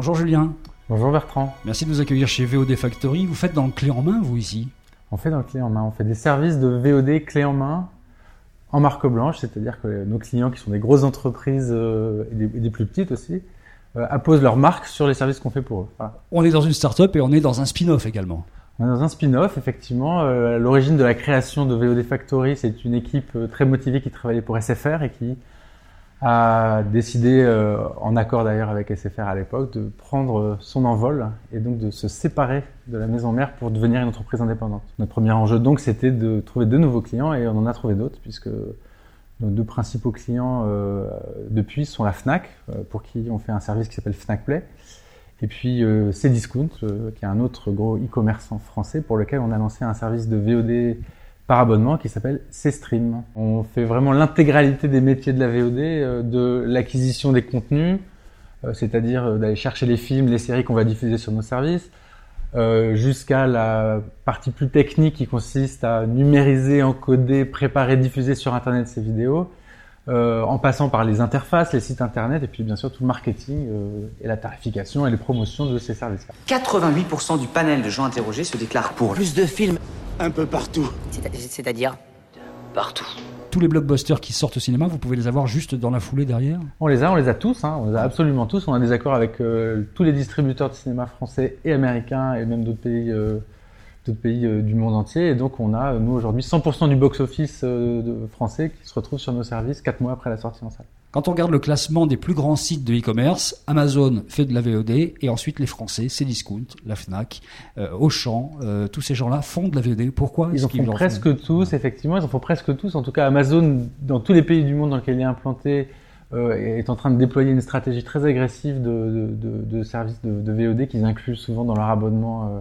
Bonjour Julien. Bonjour Bertrand. Merci de nous accueillir chez VOD Factory. Vous faites dans le clé en main, vous ici On fait dans le clé en main. On fait des services de VOD clé en main en marque blanche, c'est-à-dire que nos clients qui sont des grosses entreprises euh, et, des, plus petites aussi, euh, apposent leur marque sur les services qu'on fait pour eux. On est dans une start-up et on est dans un spin-off également. On est dans un spin-off, effectivement. Euh, l'origine de la création de VOD Factory, c'est une équipe très motivée qui travaillait pour SFR et qui a décidé, euh, en accord d'ailleurs avec SFR à l'époque, de prendre son envol et donc de se séparer de la maison mère pour devenir une entreprise indépendante. Notre premier enjeu donc c'était de trouver de nouveaux clients et on en a trouvé d'autres puisque nos deux principaux clients euh, depuis sont la Fnac euh, pour qui on fait un service qui s'appelle Fnac Play et puis euh, Cdiscount qui est un autre gros e-commerçant français pour lequel on a lancé un service de VOD par abonnement qui s'appelle C-Stream. On fait vraiment l'intégralité des métiers de la VOD, euh, de l'acquisition des contenus, euh, c'est-à-dire euh, d'aller chercher les films, les séries qu'on va diffuser sur nos services, jusqu'à la partie plus technique qui consiste à numériser, encoder, préparer, diffuser sur Internet ces vidéos, en passant par les interfaces, les sites Internet, et puis bien sûr tout le marketing et la tarification et les promotions de ces services-là. 88% du panel de gens interrogés se déclarent pour plus de films un peu partout. C'est-à-dire? Partout. Tous les blockbusters qui sortent au cinéma, vous pouvez les avoir juste dans la foulée derrière? On les a, on les a tous, hein. on les a absolument tous. On a des accords avec euh, tous les distributeurs de cinéma français et américains et même d'autres pays, euh, d'autres pays euh, du monde entier. Et donc on a, nous aujourd'hui, 100% du box-office français qui se retrouve sur nos services 4 mois après la sortie en salle. Quand on regarde le classement des plus grands sites de e-commerce, Amazon fait de la VOD et ensuite les Français, Cdiscount, la Fnac, euh, Auchan, euh, tous ces gens-là font de la VOD. Pourquoi Ils en font presque tous, effectivement, ils en font presque tous. En tout cas, Amazon, dans tous les pays du monde dans lesquels il est implanté, euh, est en train de déployer une stratégie très agressive de, de, de, services de, VOD qu'ils incluent souvent dans leur abonnement euh,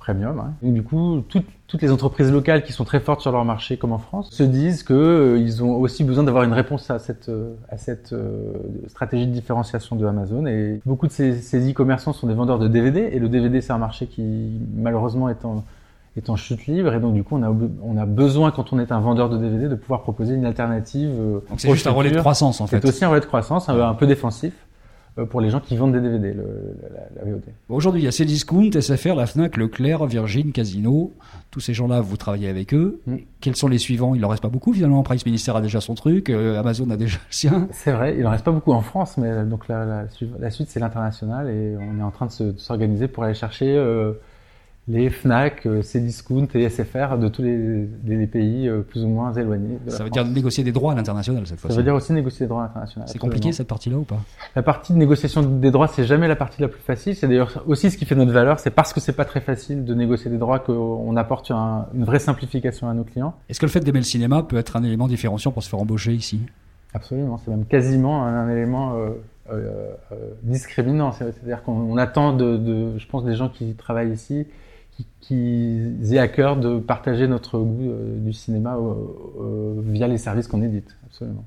premium. Hein. Donc, du coup, toutes les entreprises locales qui sont très fortes sur leur marché, comme en France, se disent qu'ils euh, ont aussi besoin d'avoir une réponse à cette, euh, à cette euh, stratégie de différenciation de Amazon. Et beaucoup de ces, ces e-commerçants sont des vendeurs de DVD, et le DVD, c'est un marché qui, malheureusement, est en, est en chute libre. Et donc, du coup, on a, on a besoin, quand on est un vendeur de DVD, de pouvoir proposer une alternative. Donc, c'est juste un relais de croissance, en fait. C'est aussi un relais de croissance, un peu défensif. Euh, pour les gens qui vendent des DVD, le, la, la, VOD. Aujourd'hui, il y a Cdiscount, SFR, la FNAC, Leclerc, Virgin, Casino. Tous ces gens-là, vous travaillez avec eux. Mm. Quels sont les suivants? Il en reste pas beaucoup finalement. Price Minister a déjà son truc, euh, Amazon a déjà le sien. C'est vrai, il en reste pas beaucoup en France, mais donc la, la, la suite, c'est l'international et on est en train de s'organiser pour aller chercher euh, les Fnac, euh, Cdiscount et SFR de tous les, les pays euh, plus ou moins éloignés. De ça veut dire négocier des droits à l'international cette fois-ci. Ça veut dire aussi négocier des droits à l'international. C'est compliqué cette partie-là ou pas? La partie de négociation des droits, c'est jamais la partie la plus facile. C'est d'ailleurs aussi ce qui fait notre valeur. C'est parce que c'est pas très facile de négocier des droits qu'on apporte une vraie simplification à nos clients. Est-ce que le fait d'aimer le cinéma peut être un élément différenciant pour se faire embaucher ici? Absolument. C'est même quasiment un, élément euh, euh, discriminant. C'est-à-dire qu'on attend de, de, je pense, des gens qui travaillent ici qui aient à cœur de partager notre goût euh, du cinéma via les services qu'on édite. Absolument.